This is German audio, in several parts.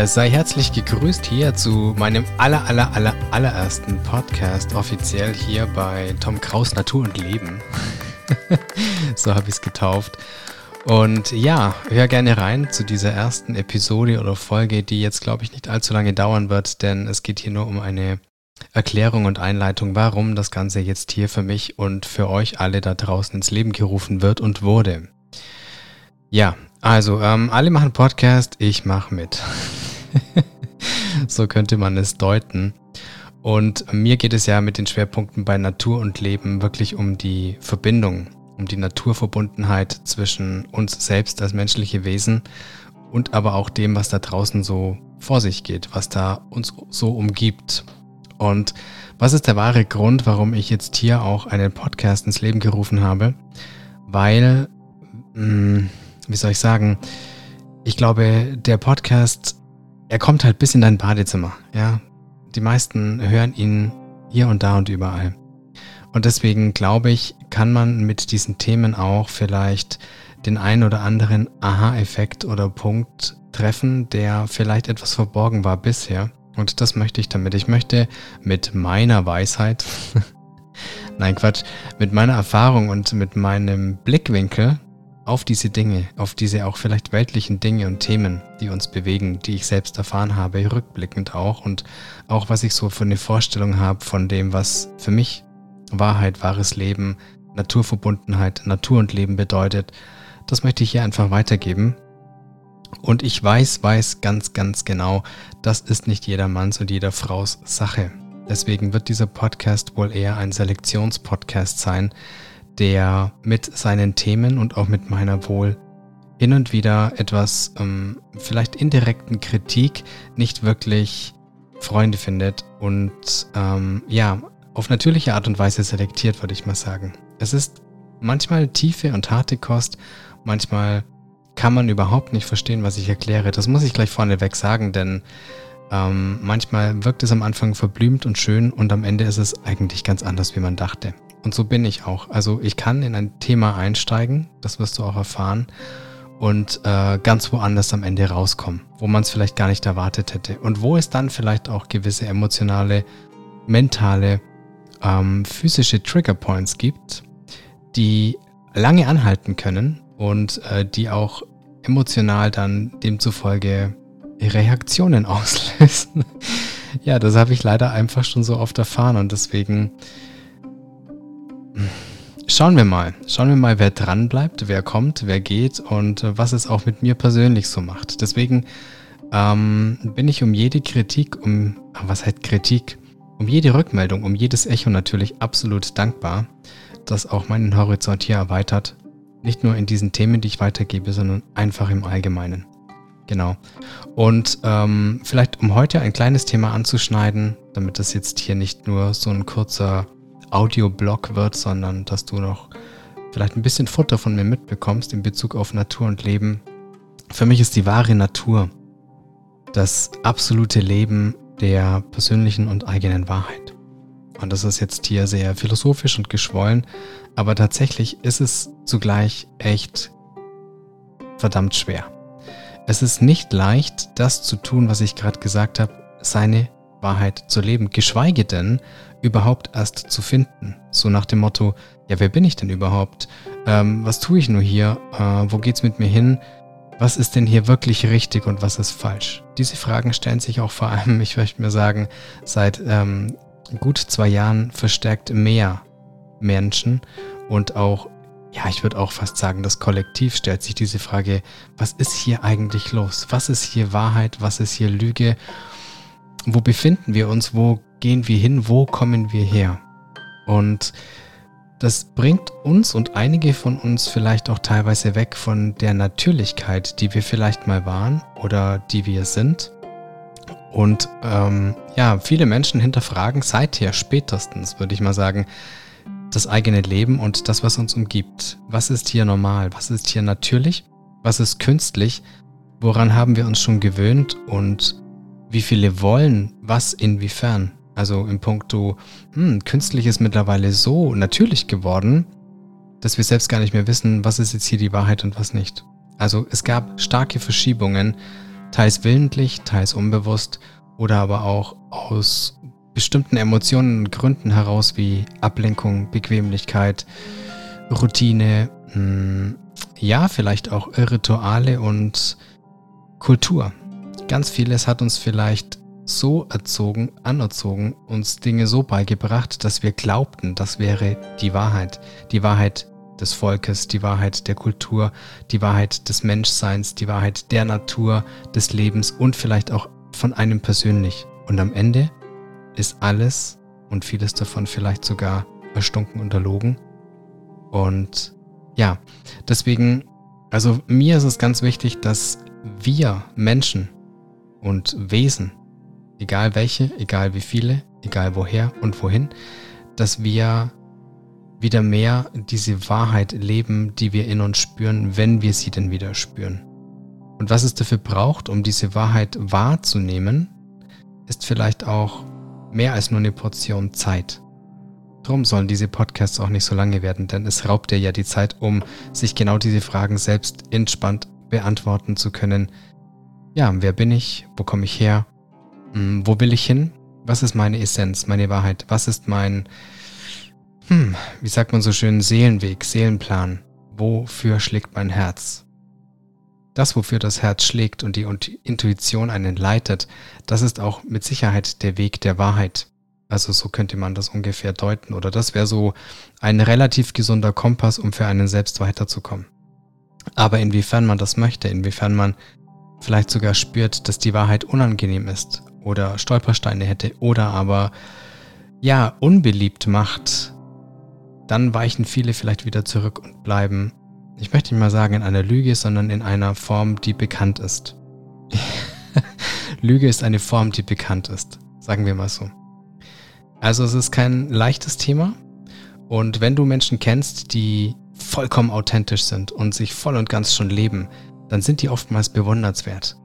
Ja, sei herzlich gegrüßt hier zu meinem aller, aller, aller, allerersten Podcast, offiziell hier bei Tom Kraus Natur und Leben. so habe ich es getauft. Und ja, hör gerne rein zu dieser ersten Episode oder Folge, die jetzt, glaube ich, nicht allzu lange dauern wird, denn es geht hier nur um eine Erklärung und Einleitung, warum das Ganze jetzt hier für mich und für euch alle da draußen ins Leben gerufen wird und wurde. Ja, also, ähm, alle machen Podcast, ich mache mit. so könnte man es deuten. Und mir geht es ja mit den Schwerpunkten bei Natur und Leben wirklich um die Verbindung, um die Naturverbundenheit zwischen uns selbst als menschliche Wesen und aber auch dem, was da draußen so vor sich geht, was da uns so umgibt. Und was ist der wahre Grund, warum ich jetzt hier auch einen Podcast ins Leben gerufen habe? Weil, mh, hm, wie soll ich sagen, ich glaube, der Podcast er kommt halt bis in dein Badezimmer, ja. Die meisten hören ihn hier und da und überall. Und deswegen glaube ich, kann man mit diesen Themen auch vielleicht den einen oder anderen Aha-Effekt oder Punkt treffen, der vielleicht etwas verborgen war bisher. Und das möchte ich damit. Ich möchte mit meiner Weisheit, nein Quatsch, mit meiner Erfahrung und mit meinem Blickwinkel auf diese Dinge, auf diese auch vielleicht weltlichen Dinge und Themen, die uns bewegen, die ich selbst erfahren habe, rückblickend auch und auch was ich so für eine Vorstellung habe von dem, was für mich Wahrheit, wahres Leben, Naturverbundenheit, Natur und Leben bedeutet, das möchte ich hier einfach weitergeben. Und ich weiß, weiß ganz, ganz genau, das ist nicht jedermanns und jeder Fraus Sache. Deswegen wird dieser Podcast wohl eher ein Selektionspodcast sein, der mit seinen Themen und auch mit meiner wohl hin und wieder etwas ähm, vielleicht indirekten Kritik nicht wirklich Freunde findet und ähm, ja, auf natürliche Art und Weise selektiert, würde ich mal sagen. Es ist manchmal tiefe und harte Kost, manchmal kann man überhaupt nicht verstehen, was ich erkläre. Das muss ich gleich vorneweg sagen, denn ähm, manchmal wirkt es am Anfang verblümt und schön und am Ende ist es eigentlich ganz anders, wie man dachte. Und so bin ich auch. Also ich kann in ein Thema einsteigen, das wirst du auch erfahren, und äh, ganz woanders am Ende rauskommen, wo man es vielleicht gar nicht erwartet hätte. Und wo es dann vielleicht auch gewisse emotionale, mentale, ähm, physische Triggerpoints gibt, die lange anhalten können und äh, die auch emotional dann demzufolge Reaktionen auslösen. ja, das habe ich leider einfach schon so oft erfahren und deswegen Schauen wir mal. Schauen wir mal, wer dran bleibt, wer kommt, wer geht und äh, was es auch mit mir persönlich so macht. Deswegen ähm, bin ich um jede Kritik, um, was heißt Kritik? Um jede Rückmeldung, um jedes Echo natürlich absolut dankbar, das auch meinen Horizont hier erweitert. Nicht nur in diesen Themen, die ich weitergebe, sondern einfach im Allgemeinen. Genau. Und ähm, vielleicht um heute ein kleines Thema anzuschneiden, damit das jetzt hier nicht nur so ein kurzer Audioblog wird, sondern dass du noch vielleicht ein bisschen Futter von mir mitbekommst in Bezug auf Natur und Leben. Für mich ist die wahre Natur das absolute Leben der persönlichen und eigenen Wahrheit. Und das ist jetzt hier sehr philosophisch und geschwollen, aber tatsächlich ist es zugleich echt verdammt schwer. Es ist nicht leicht, das zu tun, was ich gerade gesagt habe, seine Wahrheit zu leben, geschweige denn überhaupt erst zu finden. So nach dem Motto, ja, wer bin ich denn überhaupt? Ähm, was tue ich nur hier? Äh, wo geht's mit mir hin? Was ist denn hier wirklich richtig und was ist falsch? Diese Fragen stellen sich auch vor allem, ich möchte mir sagen, seit ähm, gut zwei Jahren verstärkt mehr Menschen und auch, ja, ich würde auch fast sagen, das Kollektiv stellt sich diese Frage, was ist hier eigentlich los? Was ist hier Wahrheit? Was ist hier Lüge? Wo befinden wir uns, wo gehen wir hin, wo kommen wir her? Und das bringt uns und einige von uns vielleicht auch teilweise weg von der Natürlichkeit, die wir vielleicht mal waren oder die wir sind. Und ähm, ja, viele Menschen hinterfragen seither spätestens, würde ich mal sagen, das eigene Leben und das, was uns umgibt. Was ist hier normal? Was ist hier natürlich? Was ist künstlich? Woran haben wir uns schon gewöhnt? Und wie viele wollen was inwiefern. Also im Punkto, hm, künstlich ist mittlerweile so natürlich geworden, dass wir selbst gar nicht mehr wissen, was ist jetzt hier die Wahrheit und was nicht. Also es gab starke Verschiebungen teils willentlich, teils unbewusst oder aber auch aus bestimmten Emotionen und Gründen heraus wie Ablenkung, Bequemlichkeit, Routine, mh, hm, ja, vielleicht auch Rituale und Kultur. Ganz vieles hat uns vielleicht so erzogen, anerzogen, uns Dinge so beigebracht, dass wir glaubten, das wäre die Wahrheit. Die Wahrheit des Volkes, die Wahrheit der Kultur, die Wahrheit des Menschseins, die Wahrheit der Natur, des Lebens und vielleicht auch von einem persönlich. Und am Ende ist alles und vieles davon vielleicht sogar erstunken und erlogen. Und ja, deswegen, also mir ist es ganz wichtig, dass wir Menschen und Wesen, egal welche, egal wie viele, egal woher und wohin, dass wir wieder mehr diese Wahrheit leben, die wir in uns spüren, wenn wir sie denn wieder spüren. Und was es dafür braucht, um diese Wahrheit wahrzunehmen, ist vielleicht auch mehr als nur eine Portion Zeit. Drum sollen diese Podcasts auch nicht so lange werden, denn es raubt dir ja die Zeit, um sich genau diese Fragen selbst entspannt beantworten zu können. Ja, wer bin ich? Wo komme ich her? Hm, wo will ich hin? Was ist meine Essenz, meine Wahrheit? Was ist mein, hm, wie sagt man so schön, Seelenweg, Seelenplan? Wofür schlägt mein Herz? Das, wofür das Herz schlägt und die Intuition einen leitet, das ist auch mit Sicherheit der Weg der Wahrheit. Also so könnte man das ungefähr deuten. Oder das wäre so ein relativ gesunder Kompass, um für einen selbst weiterzukommen. Aber inwiefern man das möchte, inwiefern man vielleicht sogar spürt, dass die Wahrheit unangenehm ist oder Stolpersteine hätte oder aber ja unbeliebt macht, dann weichen viele vielleicht wieder zurück und bleiben, ich möchte nicht mal sagen in einer Lüge, sondern in einer Form, die bekannt ist. Lüge ist eine Form, die bekannt ist, sagen wir mal so. Also es ist kein leichtes Thema. Und wenn du Menschen kennst, die vollkommen authentisch sind und sich voll und ganz schon leben, dann sind die oftmals bewundernswert.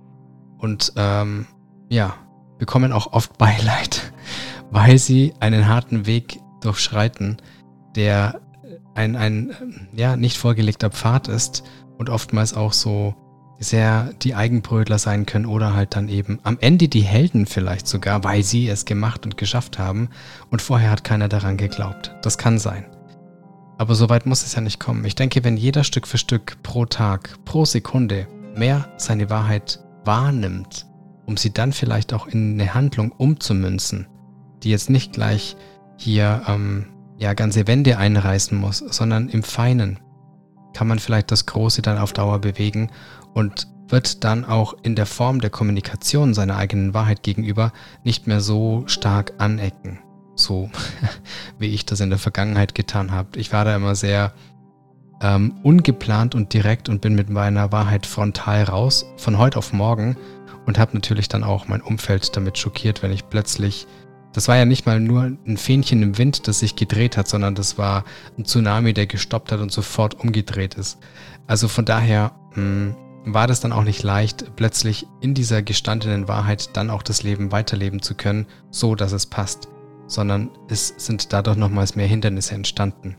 Und ähm, ja, bekommen auch oft Beileid, weil sie einen harten Weg durchschreiten, der ein, ein ja, nicht vorgelegter Pfad ist und oftmals auch so sehr die Eigenbrötler sein können oder halt dann eben am Ende die Helden vielleicht sogar, weil sie es gemacht und geschafft haben und vorher hat keiner daran geglaubt. Das kann sein. Aber so weit muss es ja nicht kommen. Ich denke, wenn jeder Stück für Stück pro Tag, pro Sekunde mehr seine Wahrheit wahrnimmt, um sie dann vielleicht auch in eine Handlung umzumünzen, die jetzt nicht gleich hier ähm, ja ganze Wände einreißen muss, sondern im Feinen kann man vielleicht das Große dann auf Dauer bewegen und wird dann auch in der Form der Kommunikation seiner eigenen Wahrheit gegenüber nicht mehr so stark anecken. So wie ich das in der Vergangenheit getan habe. Ich war da immer sehr ähm, ungeplant und direkt und bin mit meiner Wahrheit frontal raus, von heute auf morgen und habe natürlich dann auch mein Umfeld damit schockiert, wenn ich plötzlich das war ja nicht mal nur ein Fähnchen im Wind, das sich gedreht hat, sondern das war ein Tsunami, der gestoppt hat und sofort umgedreht ist. Also von daher mh, hm, war das dann auch nicht leicht, plötzlich in dieser gestandenen Wahrheit dann auch das Leben weiterleben zu können, so dass es passt, sondern es sind dadurch nochmals mehr Hindernisse entstanden.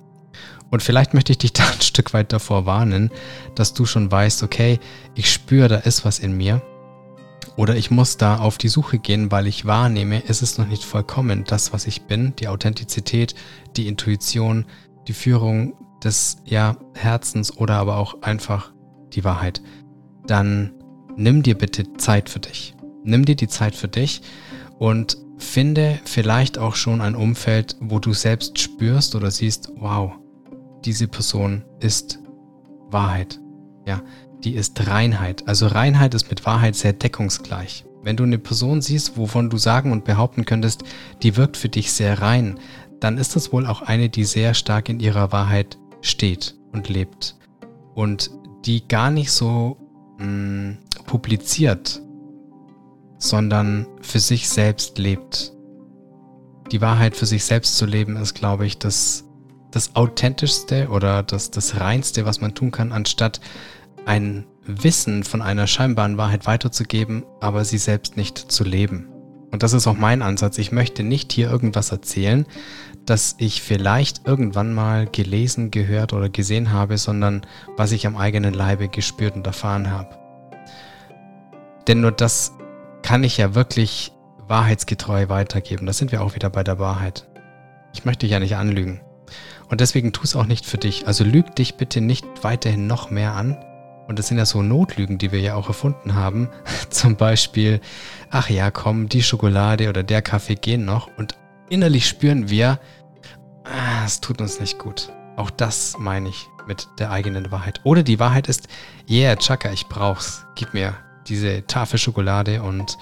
Und vielleicht möchte ich dich da ein Stück weit davor warnen, dass du schon weißt, okay, ich spüre, da ist was in mir. Oder ich muss da auf die Suche gehen, weil ich wahrnehme, es ist noch nicht vollkommen das, was ich bin, die Authentizität, die Intuition, die Führung des ja, Herzens oder aber auch einfach die Wahrheit dann nimm dir bitte Zeit für dich. Nimm dir die Zeit für dich und finde vielleicht auch schon ein Umfeld, wo du selbst spürst oder siehst, wow, diese Person ist Wahrheit. Ja, die ist Reinheit. Also Reinheit ist mit Wahrheit sehr deckungsgleich. Wenn du eine Person siehst, wovon du sagen und behaupten könntest, die wirkt für dich sehr rein, dann ist das wohl auch eine, die sehr stark in ihrer Wahrheit steht und lebt. Und die gar nicht so mh, mm, publiziert, sondern für sich selbst lebt. Die Wahrheit für sich selbst zu leben ist, glaube ich, das, das authentischste oder das, das reinste, was man tun kann, anstatt ein Wissen von einer scheinbaren Wahrheit weiterzugeben, aber sie selbst nicht zu leben. Und das ist auch mein Ansatz. Ich möchte nicht hier irgendwas erzählen, das ich vielleicht irgendwann mal gelesen, gehört oder gesehen habe, sondern was ich am eigenen Leibe gespürt und erfahren habe. Denn nur das kann ich ja wirklich wahrheitsgetreu weitergeben. Da sind wir auch wieder bei der Wahrheit. Ich möchte dich ja nicht anlügen. Und deswegen tu es auch nicht für dich. Also lüg dich bitte nicht weiterhin noch mehr an. Und das sind ja so Notlügen, die wir ja auch erfunden haben. Zum Beispiel, ach ja, komm, die Schokolade oder der Kaffee gehen noch. Und innerlich spüren wir, ah, es tut uns nicht gut. Auch das meine ich mit der eigenen Wahrheit. Oder die Wahrheit ist, yeah, Chaka, ich brauch's. Gib mir diese Tafel Schokolade und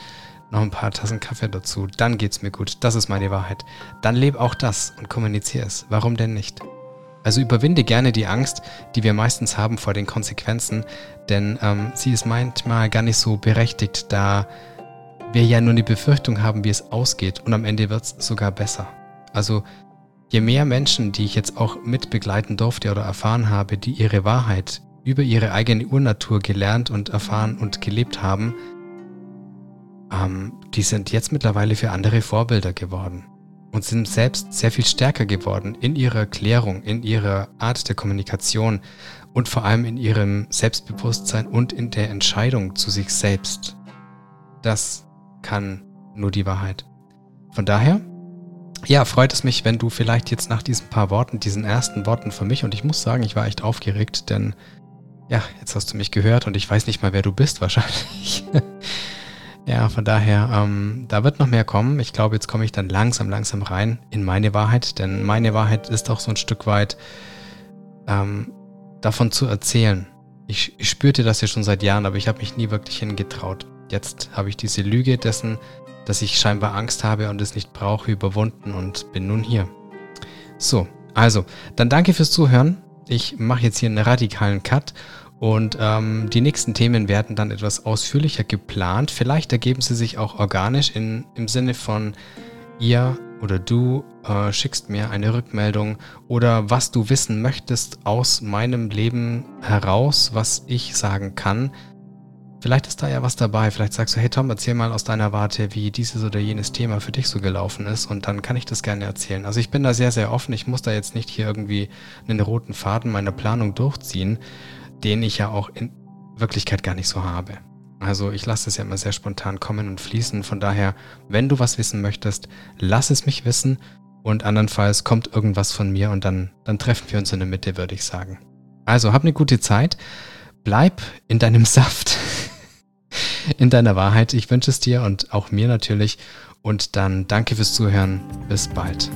noch ein paar Tassen Kaffee dazu. Dann geht's mir gut. Das ist meine Wahrheit. Dann lebe auch das und kommuniziere es. Warum denn nicht? Also überwinde gerne die Angst, die wir meistens haben vor den Konsequenzen, denn ähm, sie ist manchmal gar nicht so berechtigt, da wir ja nur eine Befürchtung haben, wie es ausgeht und am Ende wird es sogar besser. Also je mehr Menschen, die ich jetzt auch mitbegleiten durfte oder erfahren habe, die ihre Wahrheit über ihre eigene Urnatur gelernt und erfahren und gelebt haben, ähm, die sind jetzt mittlerweile für andere Vorbilder geworden und sind selbst sehr viel stärker geworden in ihrer Erklärung, in ihrer Art der Kommunikation und vor allem in ihrem Selbstbewusstsein und in der Entscheidung zu sich selbst. Das kann nur die Wahrheit. Von daher, ja, freut es mich, wenn du vielleicht jetzt nach diesen paar Worten, diesen ersten Worten für mich, und ich muss sagen, ich war echt aufgeregt, denn ja, jetzt hast du mich gehört und ich weiß nicht mal, wer du bist wahrscheinlich. Ja, von daher, ähm, da wird noch mehr kommen. Ich glaube, jetzt komme ich dann langsam, langsam rein in meine Wahrheit, denn meine Wahrheit ist auch so ein Stück weit ähm, davon zu erzählen. Ich, ich spürte das ja schon seit Jahren, aber ich habe mich nie wirklich hingetraut. Jetzt habe ich diese Lüge dessen, dass ich scheinbar Angst habe und es nicht brauche, überwunden und bin nun hier. So, also, dann danke fürs Zuhören. Ich mache jetzt hier einen radikalen Cut und ähm, die nächsten Themen werden dann etwas ausführlicher geplant. Vielleicht ergeben sie sich auch organisch in, im Sinne von ihr oder du äh, schickst mir eine Rückmeldung oder was du wissen möchtest aus meinem Leben heraus, was ich sagen kann. Vielleicht ist da ja was dabei. Vielleicht sagst du, hey Tom, erzähl mal aus deiner Warte, wie dieses oder jenes Thema für dich so gelaufen ist. Und dann kann ich das gerne erzählen. Also ich bin da sehr, sehr offen. Ich muss da jetzt nicht hier irgendwie einen roten Faden meiner Planung durchziehen den ich ja auch in Wirklichkeit gar nicht so habe. Also ich lasse es ja immer sehr spontan kommen und fließen. Von daher, wenn du was wissen möchtest, lass es mich wissen und andernfalls kommt irgendwas von mir und dann, dann treffen wir uns in der Mitte, würde ich sagen. Also hab eine gute Zeit, bleib in deinem Saft, in deiner Wahrheit. Ich wünsche es dir und auch mir natürlich. Und dann danke fürs Zuhören. Bis bald.